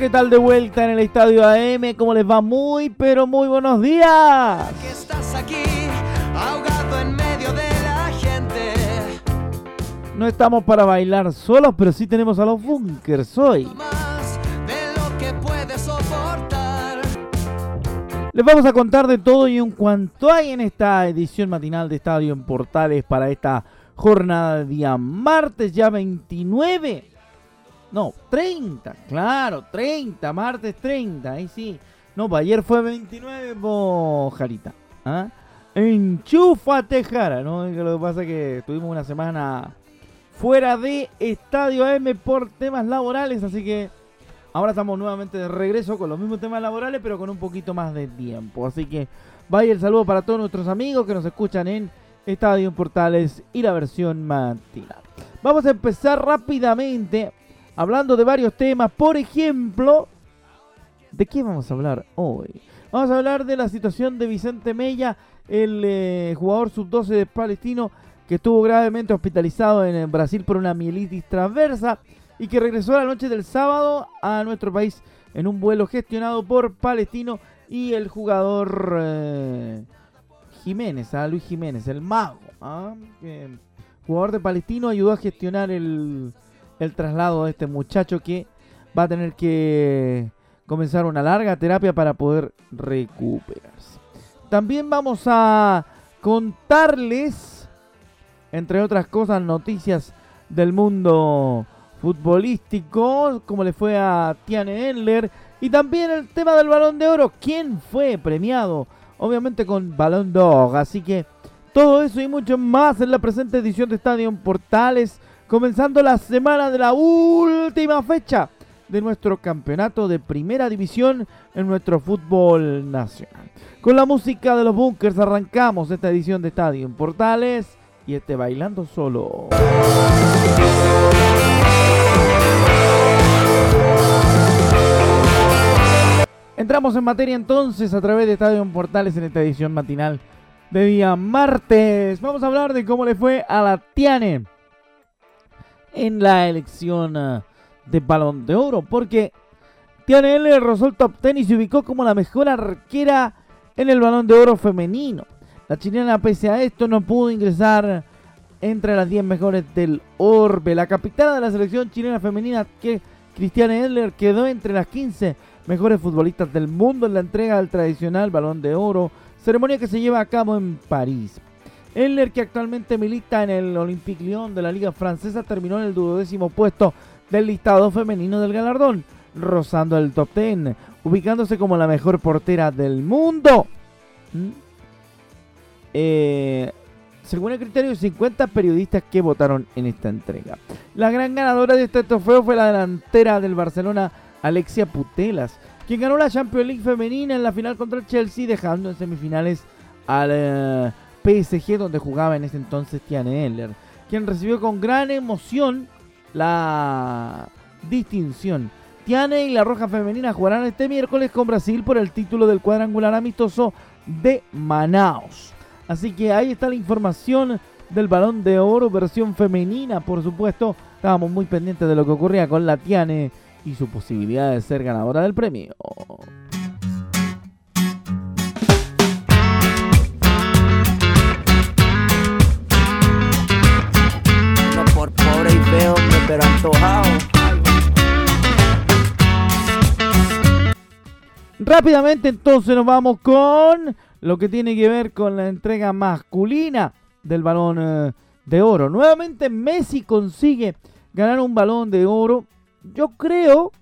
¿Qué tal de vuelta en el estadio AM? ¿Cómo les va? Muy, pero muy buenos días. estás aquí, ahogado en medio de la gente. No estamos para bailar solos, pero sí tenemos a los bunkers hoy. Les vamos a contar de todo y en cuanto hay en esta edición matinal de Estadio en Portales para esta jornada de día martes ya 29 no, 30, claro, 30, martes 30, ahí sí. No, ayer fue 29, Jarita. ¿ah? Enchúfate, ¿no? Lo que pasa es que tuvimos una semana fuera de Estadio AM por temas laborales, así que ahora estamos nuevamente de regreso con los mismos temas laborales, pero con un poquito más de tiempo. Así que vaya el saludo para todos nuestros amigos que nos escuchan en Estadio Portales y la versión matinal. Vamos a empezar rápidamente hablando de varios temas. Por ejemplo, ¿de qué vamos a hablar hoy? Vamos a hablar de la situación de Vicente Mella, el eh, jugador sub-12 de Palestino que estuvo gravemente hospitalizado en Brasil por una mielitis transversa y que regresó la noche del sábado a nuestro país en un vuelo gestionado por Palestino y el jugador eh, Jiménez, a Luis Jiménez, el mago. ¿ah? jugador de Palestino ayudó a gestionar el, el traslado de este muchacho que va a tener que comenzar una larga terapia para poder recuperarse. También vamos a contarles, entre otras cosas, noticias del mundo futbolístico, como le fue a Tiane Endler, y también el tema del balón de oro, quién fue premiado, obviamente con balón Dog, así que todo eso y mucho más en la presente edición de Estadio Portales comenzando la semana de la última fecha de nuestro campeonato de primera división en nuestro fútbol nacional. Con la música de los bunkers arrancamos esta edición de Estadio en Portales y este Bailando Solo. Entramos en materia entonces a través de Estadio en Portales en esta edición matinal de día martes. Vamos a hablar de cómo le fue a la Tiane en la elección ah, de Balón de Oro, porque Tiane L rozó el top ten y se ubicó como la mejor arquera en el Balón de Oro femenino. La chilena, pese a esto, no pudo ingresar entre las 10 mejores del Orbe. La capitana de la selección chilena femenina, que Cristiane Eller, quedó entre las 15 mejores futbolistas del mundo en la entrega del tradicional Balón de Oro, ceremonia que se lleva a cabo en París. Eller, que actualmente milita en el Olympique Lyon de la Liga Francesa, terminó en el duodécimo puesto del listado femenino del galardón, rozando el top 10, ubicándose como la mejor portera del mundo. ¿Mm? Eh, según el criterio de 50 periodistas que votaron en esta entrega. La gran ganadora de este trofeo fue la delantera del Barcelona, Alexia Putelas, quien ganó la Champions League femenina en la final contra el Chelsea, dejando en semifinales al... Eh, PSG donde jugaba en ese entonces Tiane Eller, quien recibió con gran emoción la distinción. Tiane y la Roja Femenina jugarán este miércoles con Brasil por el título del cuadrangular amistoso de Manaus. Así que ahí está la información del balón de oro versión femenina, por supuesto. Estábamos muy pendientes de lo que ocurría con la Tiane y su posibilidad de ser ganadora del premio. Pero Rápidamente entonces nos vamos con lo que tiene que ver con la entrega masculina del balón eh, de oro. Nuevamente Messi consigue ganar un balón de oro yo creo,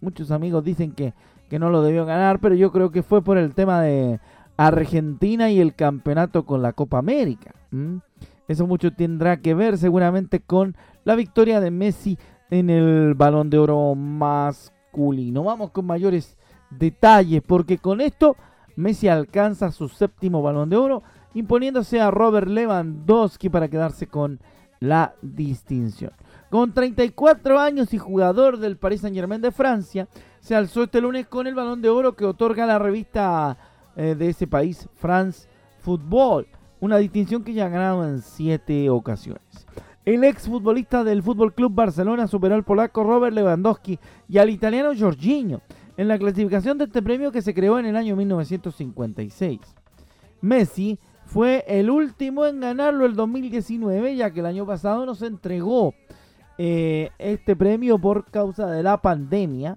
muchos amigos dicen que, que no lo debió ganar, pero yo creo que fue por el tema de Argentina y el campeonato con la Copa América. Eso mucho tendrá que ver seguramente con la victoria de Messi en el balón de oro masculino. Vamos con mayores detalles, porque con esto Messi alcanza su séptimo balón de oro, imponiéndose a Robert Lewandowski para quedarse con la distinción. Con 34 años y jugador del Paris Saint Germain de Francia, se alzó este lunes con el balón de oro que otorga la revista eh, de ese país, France Football, una distinción que ya ha ganado en 7 ocasiones. El ex futbolista del Fútbol Club Barcelona superó al polaco Robert Lewandowski y al italiano Jorginho en la clasificación de este premio que se creó en el año 1956. Messi fue el último en ganarlo el 2019, ya que el año pasado nos entregó eh, este premio por causa de la pandemia.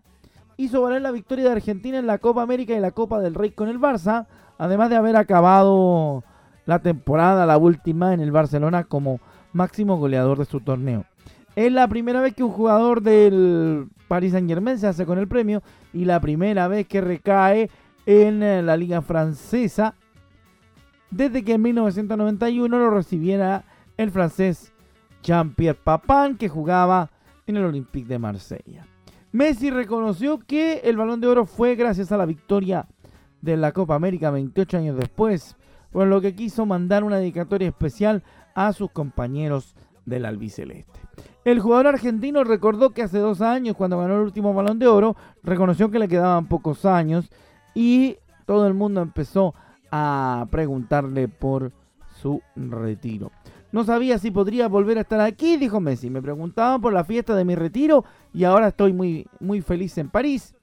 Hizo valer la victoria de Argentina en la Copa América y la Copa del Rey con el Barça, además de haber acabado la temporada, la última, en el Barcelona como máximo goleador de su torneo. Es la primera vez que un jugador del Paris Saint Germain se hace con el premio y la primera vez que recae en eh, la liga francesa desde que en 1991 lo recibiera el francés Jean-Pierre Papin que jugaba en el Olympique de Marsella. Messi reconoció que el balón de oro fue gracias a la victoria de la Copa América 28 años después, por lo que quiso mandar una dedicatoria especial a sus compañeros del albiceleste. El jugador argentino recordó que hace dos años, cuando ganó el último balón de oro, reconoció que le quedaban pocos años y todo el mundo empezó a preguntarle por su retiro. No sabía si podría volver a estar aquí, dijo Messi. Me preguntaban por la fiesta de mi retiro y ahora estoy muy, muy feliz en París,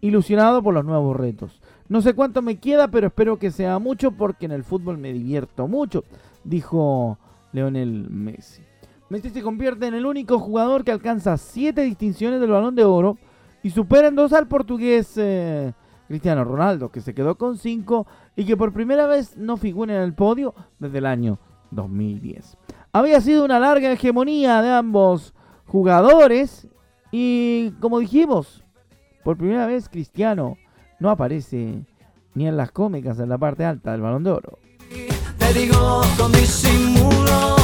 ilusionado por los nuevos retos. No sé cuánto me queda, pero espero que sea mucho porque en el fútbol me divierto mucho, dijo Leonel Messi. Messi se convierte en el único jugador que alcanza siete distinciones del balón de oro y supera en dos al portugués eh, Cristiano Ronaldo, que se quedó con cinco y que por primera vez no figura en el podio desde el año 2010. Había sido una larga hegemonía de ambos jugadores y como dijimos, por primera vez Cristiano no aparece ni en las cómicas en la parte alta del balón de oro. Te digo con disimulo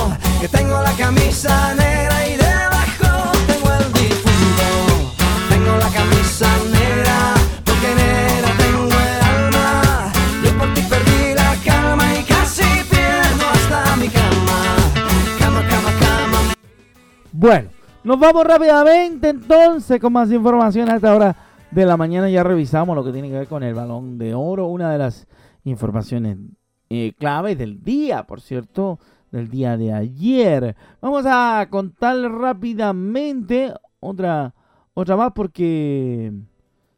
que tengo la camisa negra y debajo tengo el difunto. Tengo la camisa negra porque negra tengo el alma. Yo por ti perdí la calma y casi pierdo hasta mi cama. Cama, cama, cama. Bueno, nos vamos rápidamente entonces con más información a esta hora de la mañana. Ya revisamos lo que tiene que ver con el balón de oro. Una de las informaciones eh, claves del día, por cierto, del día de ayer. Vamos a contar rápidamente otra, otra más porque,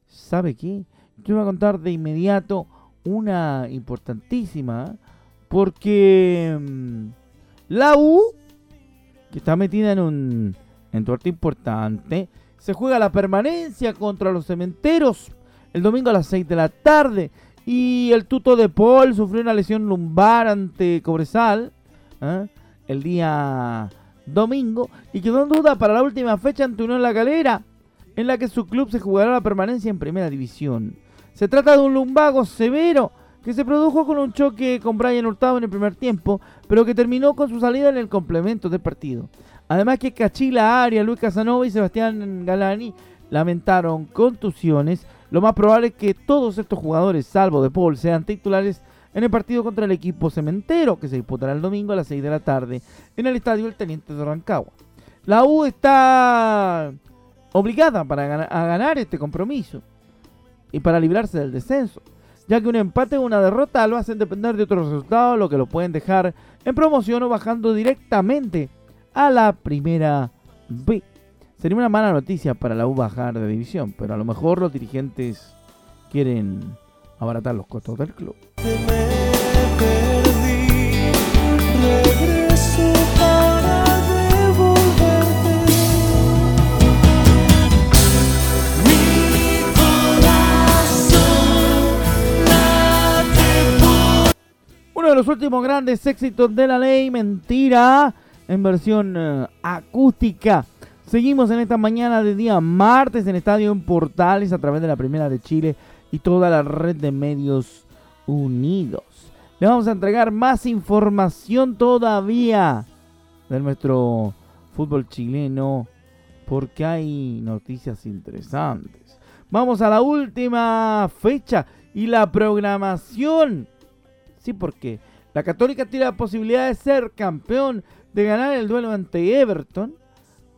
¿sabe qué? Yo voy a contar de inmediato una importantísima porque mm, la U, que está metida en un entuerto importante, se juega la permanencia contra los cementeros el domingo a las 6 de la tarde. Y el tuto de Paul sufrió una lesión lumbar ante Cobresal ¿eh? el día domingo y quedó en duda para la última fecha ante Unión La Galera, en la que su club se jugará la permanencia en primera división. Se trata de un lumbago severo que se produjo con un choque con Brian Hurtado en el primer tiempo, pero que terminó con su salida en el complemento del partido. Además que Cachila Aria, Luis Casanova y Sebastián Galani lamentaron contusiones. Lo más probable es que todos estos jugadores, salvo de Paul, sean titulares en el partido contra el equipo cementero que se disputará el domingo a las 6 de la tarde en el estadio El Teniente de Rancagua. La U está obligada para a ganar este compromiso y para librarse del descenso, ya que un empate o una derrota lo hacen depender de otros resultados, lo que lo pueden dejar en promoción o bajando directamente a la primera B. Sería una mala noticia para la U bajar de división, pero a lo mejor los dirigentes quieren abaratar los costos del club. Uno de los últimos grandes éxitos de la ley, mentira, en versión eh, acústica Seguimos en esta mañana de día martes en Estadio en Portales a través de la Primera de Chile y toda la red de medios unidos. Le vamos a entregar más información todavía de nuestro fútbol chileno porque hay noticias interesantes. Vamos a la última fecha y la programación. Sí, porque la Católica tiene la posibilidad de ser campeón, de ganar el duelo ante Everton,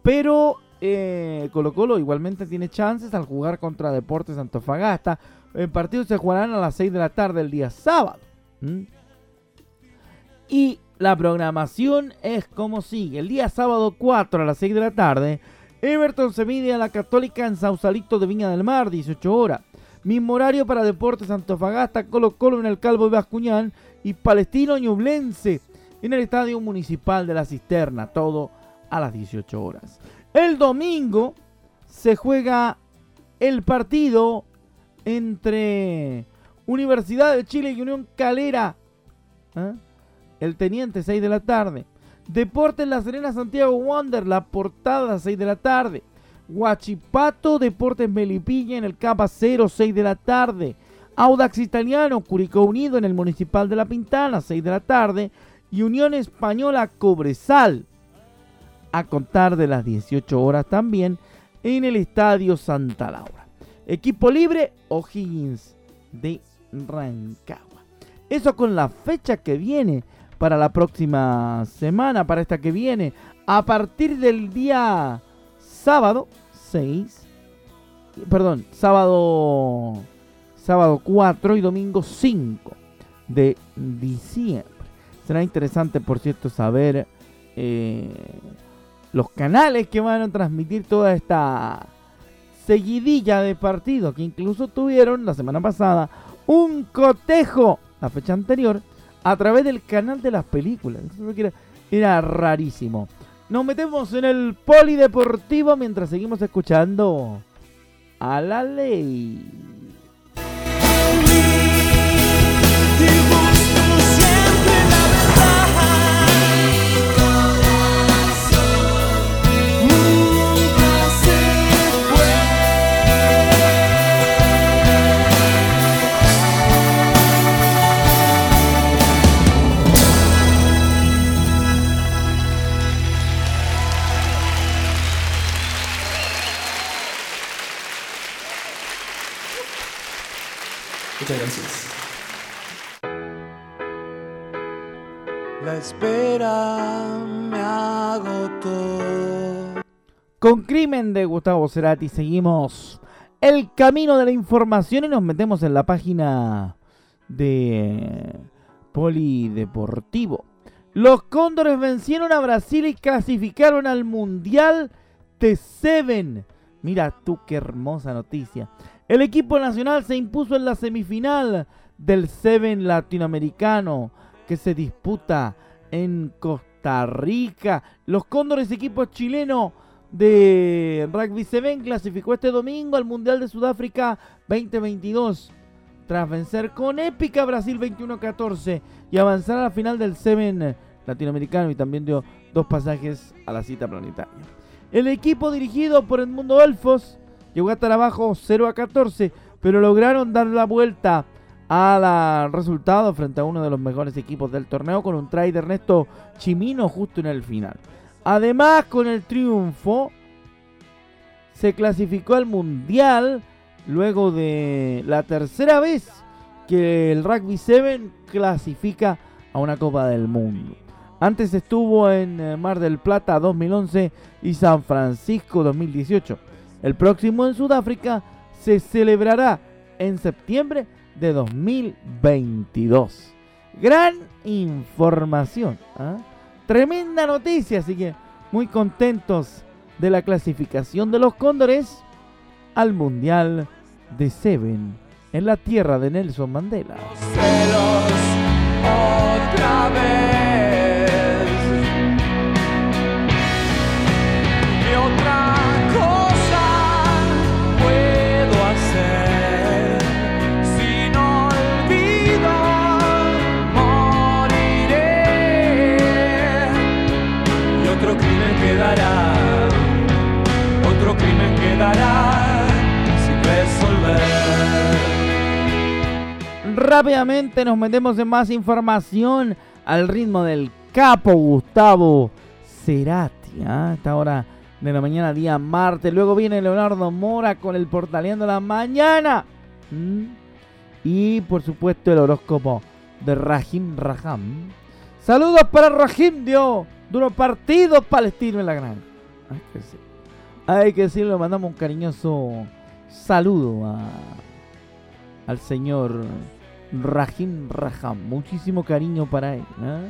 pero eh, Colo Colo igualmente tiene chances al jugar contra Deportes Antofagasta. El partido se jugarán a las 6 de la tarde el día sábado. Y la programación es como sigue. El día sábado 4 a las 6 de la tarde, Everton se mide a la Católica en Sausalito de Viña del Mar, 18 horas. Mismo horario para Deportes Antofagasta, Colo Colo en el Calvo de Bascuñán y Palestino Ñublense en el Estadio Municipal de la Cisterna, todo a las 18 horas. El domingo se juega el partido entre Universidad de Chile y Unión Calera. ¿eh? El Teniente, 6 de la tarde. Deportes La Serena Santiago Wander, la portada, 6 de la tarde. Huachipato, Deportes Melipilla en el Capa 0, 6 de la tarde. Audax Italiano, Curicó Unido en el Municipal de La Pintana, 6 de la tarde. Y Unión Española Cobresal, a contar de las 18 horas también, en el Estadio Santa Laura. Equipo libre, O'Higgins de Rancagua. Eso con la fecha que viene para la próxima semana, para esta que viene, a partir del día sábado 6, perdón, sábado sábado 4 y domingo 5 de diciembre. Será interesante, por cierto, saber eh, los canales que van a transmitir toda esta seguidilla de partidos que incluso tuvieron la semana pasada un cotejo la fecha anterior a través del canal de las películas. Era, era rarísimo. Nos metemos en el polideportivo mientras seguimos escuchando a la ley. Muchas gracias. La espera me agotó. Con Crimen de Gustavo Cerati seguimos el camino de la información y nos metemos en la página de Polideportivo. Los Cóndores vencieron a Brasil y clasificaron al Mundial de Seven. Mira tú qué hermosa noticia. El equipo nacional se impuso en la semifinal del Seven latinoamericano que se disputa en Costa Rica. Los Cóndores, equipo chileno de Rugby Seven, clasificó este domingo al Mundial de Sudáfrica 2022 tras vencer con épica Brasil 21-14 y avanzar a la final del Seven latinoamericano y también dio dos pasajes a la cita planetaria. El equipo dirigido por Edmundo Elfos llegó a estar abajo 0 a 14, pero lograron dar la vuelta al resultado frente a uno de los mejores equipos del torneo con un try de Ernesto Chimino justo en el final. Además, con el triunfo, se clasificó al Mundial luego de la tercera vez que el Rugby 7 clasifica a una Copa del Mundo. Antes estuvo en eh, Mar del Plata 2011 y San Francisco 2018. El próximo en Sudáfrica se celebrará en septiembre de 2022. Gran información. ¿ah? Tremenda noticia, así que muy contentos de la clasificación de los Cóndores al Mundial de Seven en la tierra de Nelson Mandela. otra vez. Rápidamente nos metemos en más información al ritmo del capo Gustavo Cerati. ¿ah? Esta hora de la mañana, día martes. Luego viene Leonardo Mora con el Portaleando la Mañana. ¿Mm? Y por supuesto el horóscopo de Rahim Raham. Saludos para Rahim, Dios. Duro partido palestino en la gran. Hay que, decir, hay que decirlo, mandamos un cariñoso saludo a, al señor Rahim Raham. Muchísimo cariño para él. ¿eh?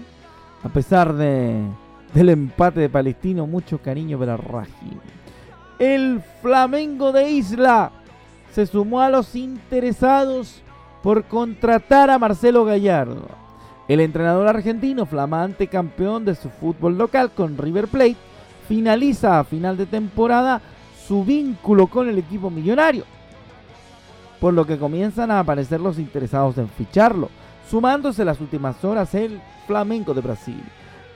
A pesar de, del empate de Palestino, mucho cariño para Rahim. El Flamengo de Isla se sumó a los interesados por contratar a Marcelo Gallardo. El entrenador argentino, flamante campeón de su fútbol local con River Plate, finaliza a final de temporada su vínculo con el equipo millonario por lo que comienzan a aparecer los interesados en ficharlo, sumándose las últimas horas el Flamengo de Brasil.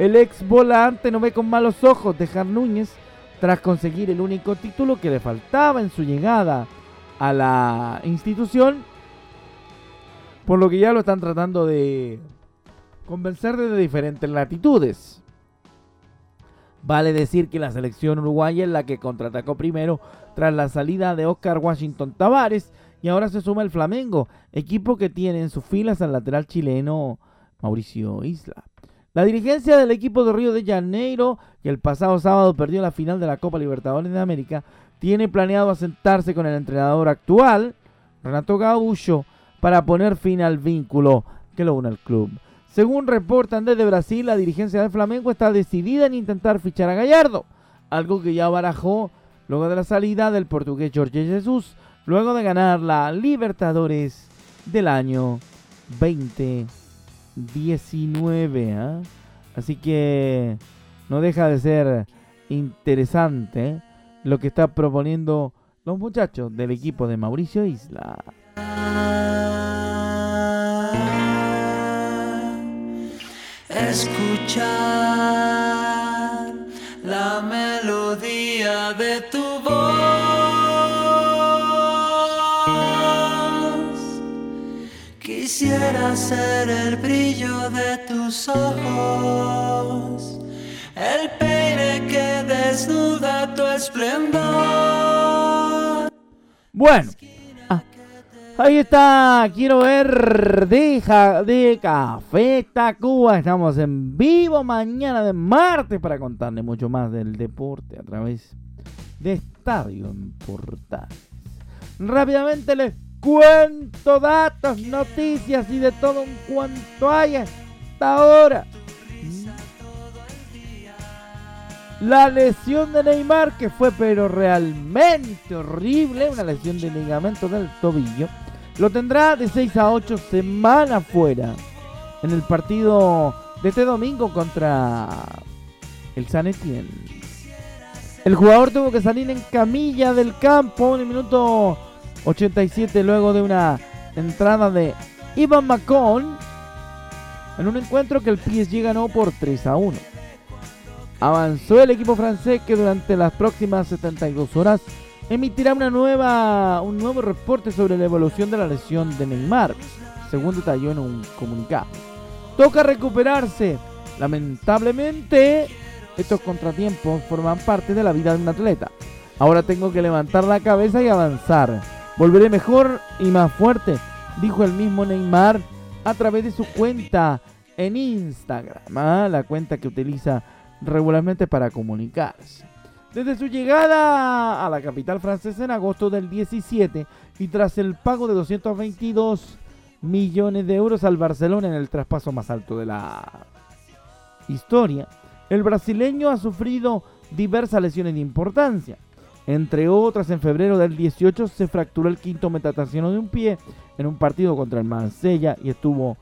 El ex volante no ve con malos ojos dejar Núñez tras conseguir el único título que le faltaba en su llegada a la institución, por lo que ya lo están tratando de convencer desde diferentes latitudes. Vale decir que la selección uruguaya es la que contraatacó primero tras la salida de Oscar Washington Tavares y ahora se suma el Flamengo, equipo que tiene en sus filas al lateral chileno Mauricio Isla. La dirigencia del equipo de Río de Janeiro, que el pasado sábado perdió la final de la Copa Libertadores de América, tiene planeado asentarse con el entrenador actual, Renato Gaúcho, para poner fin al vínculo que lo une al club. Según reportan desde Brasil, la dirigencia del Flamengo está decidida en intentar fichar a Gallardo, algo que ya barajó luego de la salida del portugués Jorge Jesús, luego de ganar la Libertadores del año 2019. ¿ah? Así que no deja de ser interesante lo que está proponiendo los muchachos del equipo de Mauricio Isla. Escuchar la melodía de tu Quisiera ser el brillo de tus ojos, el peine que desnuda tu esplendor. Bueno, ah, ahí está, quiero ver de, de Café Tacuba. Estamos en vivo mañana de martes para contarle mucho más del deporte a través de Estadio en Portales. Rápidamente les cuento datos, noticias y de todo en cuanto hay hasta ahora. La lesión de Neymar, que fue pero realmente horrible, una lesión de ligamento del tobillo, lo tendrá de 6 a 8 semanas fuera en el partido de este domingo contra el San Etienne. El jugador tuvo que salir en camilla del campo en el minuto 87 luego de una entrada de Ivan Macon en un encuentro que el PSG ganó por 3 a 1. Avanzó el equipo francés que durante las próximas 72 horas emitirá una nueva, un nuevo reporte sobre la evolución de la lesión de Neymar, según detalló en un comunicado. Toca recuperarse. Lamentablemente, estos contratiempos forman parte de la vida de un atleta. Ahora tengo que levantar la cabeza y avanzar. Volveré mejor y más fuerte, dijo el mismo Neymar a través de su cuenta en Instagram, ¿ah? la cuenta que utiliza regularmente para comunicarse. Desde su llegada a la capital francesa en agosto del 17 y tras el pago de 222 millones de euros al Barcelona en el traspaso más alto de la historia, el brasileño ha sufrido diversas lesiones de importancia. Entre otras, en febrero del 18 se fracturó el quinto metatarsiano de un pie en un partido contra el Marsella y estuvo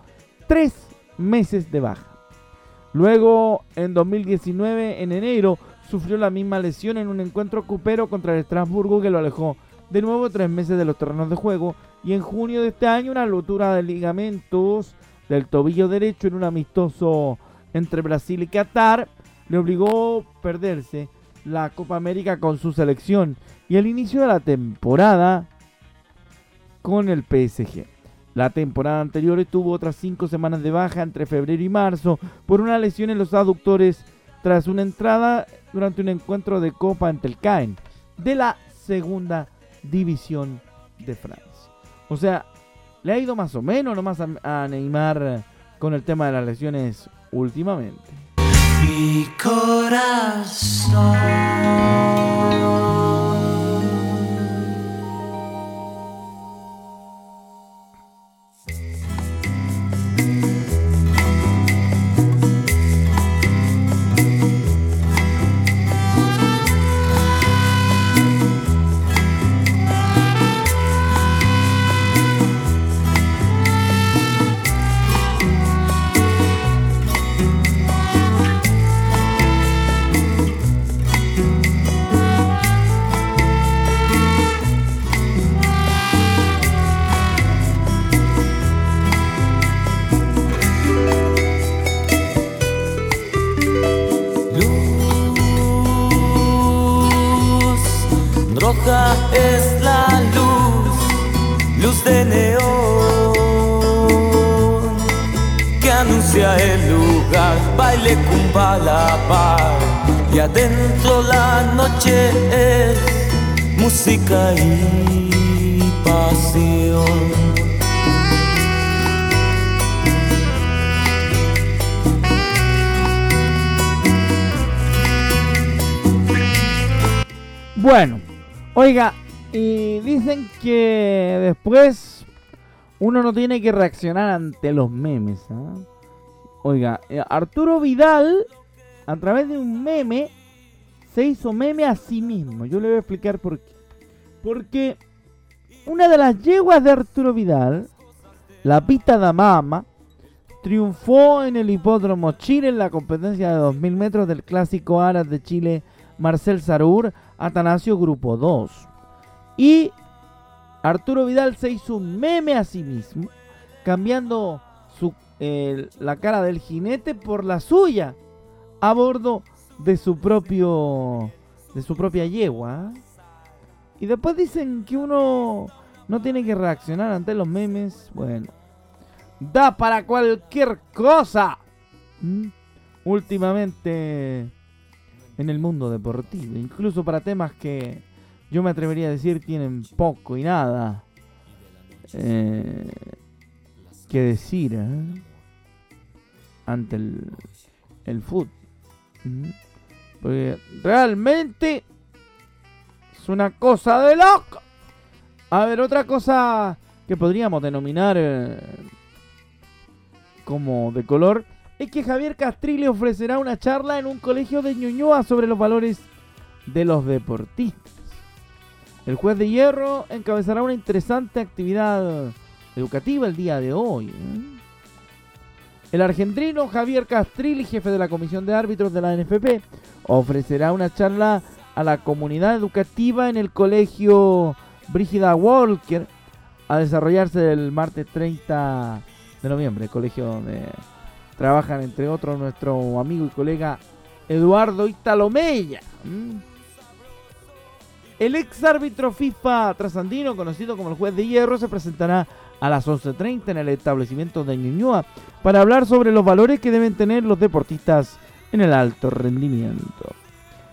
tres meses de baja. Luego, en 2019, en enero, sufrió la misma lesión en un encuentro cupero contra el Estrasburgo que lo alejó de nuevo tres meses de los terrenos de juego y en junio de este año una rotura de ligamentos del tobillo derecho en un amistoso entre Brasil y Qatar le obligó a perderse la Copa América con su selección y el inicio de la temporada con el PSG. La temporada anterior estuvo otras cinco semanas de baja entre febrero y marzo por una lesión en los aductores tras una entrada durante un encuentro de Copa ante el Caen de la segunda división de Francia. O sea, le ha ido más o menos nomás a, a Neymar con el tema de las lesiones últimamente. Mi corazón. Música y pasión. Bueno, oiga, y dicen que después uno no tiene que reaccionar ante los memes. ¿ah? Oiga, eh, Arturo Vidal, a través de un meme, se hizo meme a sí mismo. Yo le voy a explicar por qué. Porque una de las yeguas de Arturo Vidal, la Pita da Mama, triunfó en el hipódromo Chile en la competencia de 2000 metros del clásico Aras de Chile Marcel Sarur Atanasio Grupo 2. Y Arturo Vidal se hizo un meme a sí mismo, cambiando su, la cara del jinete por la suya a bordo de su propio de su propia yegua. Y después dicen que uno no tiene que reaccionar ante los memes. Bueno, da para cualquier cosa. Últimamente en el mundo deportivo, incluso para temas que yo me atrevería a decir tienen poco y nada eh, que decir ¿eh? ante el, el fútbol. Porque realmente una cosa de loco. A ver, otra cosa que podríamos denominar eh, como de color es que Javier Castrilli ofrecerá una charla en un colegio de Ñuñoa sobre los valores de los deportistas. El juez de hierro encabezará una interesante actividad educativa el día de hoy. ¿eh? El argentino Javier Castrilli, jefe de la comisión de árbitros de la NFP, ofrecerá una charla a la comunidad educativa en el colegio Brígida Walker a desarrollarse el martes 30 de noviembre, el colegio donde trabajan entre otros nuestro amigo y colega Eduardo Italomella. El ex árbitro FIFA trasandino, conocido como el juez de hierro, se presentará a las 11.30 en el establecimiento de Ñuñoa para hablar sobre los valores que deben tener los deportistas en el alto rendimiento.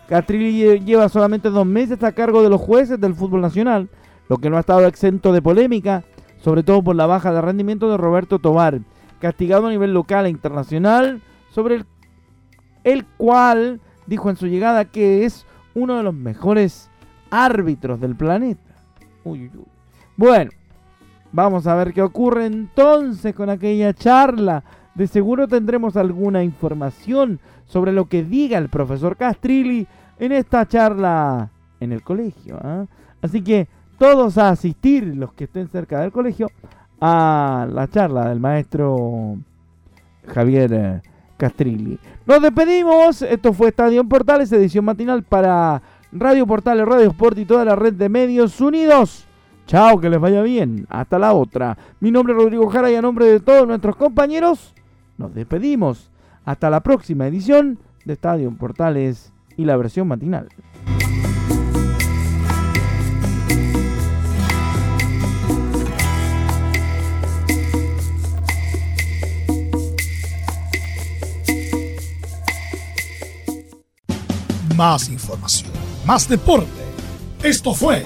Castrilli lleva solamente dos meses a cargo de los jueces del fútbol nacional, lo que no ha estado exento de polémica, sobre todo por la baja de rendimiento de Roberto Tobar, castigado a nivel local e internacional, sobre el, cual dijo en su llegada que es uno de los mejores árbitros del planeta. Bueno, vamos a ver qué ocurre entonces con aquella charla. De seguro tendremos alguna información sobre lo que diga el profesor Castrilli en esta charla en el colegio. ¿ah? Así que todos a asistir, los que estén cerca del colegio, a la charla del maestro Javier eh, Castrilli. Nos despedimos. Esto fue Estadio Portales, edición matinal para Radio Portales, Radio Sport y toda la red de medios unidos. Chao, que les vaya bien. Hasta la otra. Mi nombre es Rodrigo Jara y a nombre de todos nuestros compañeros, nos despedimos. Hasta la próxima edición de Estadio Portales y la versión matinal. Más información, más deporte. Esto fue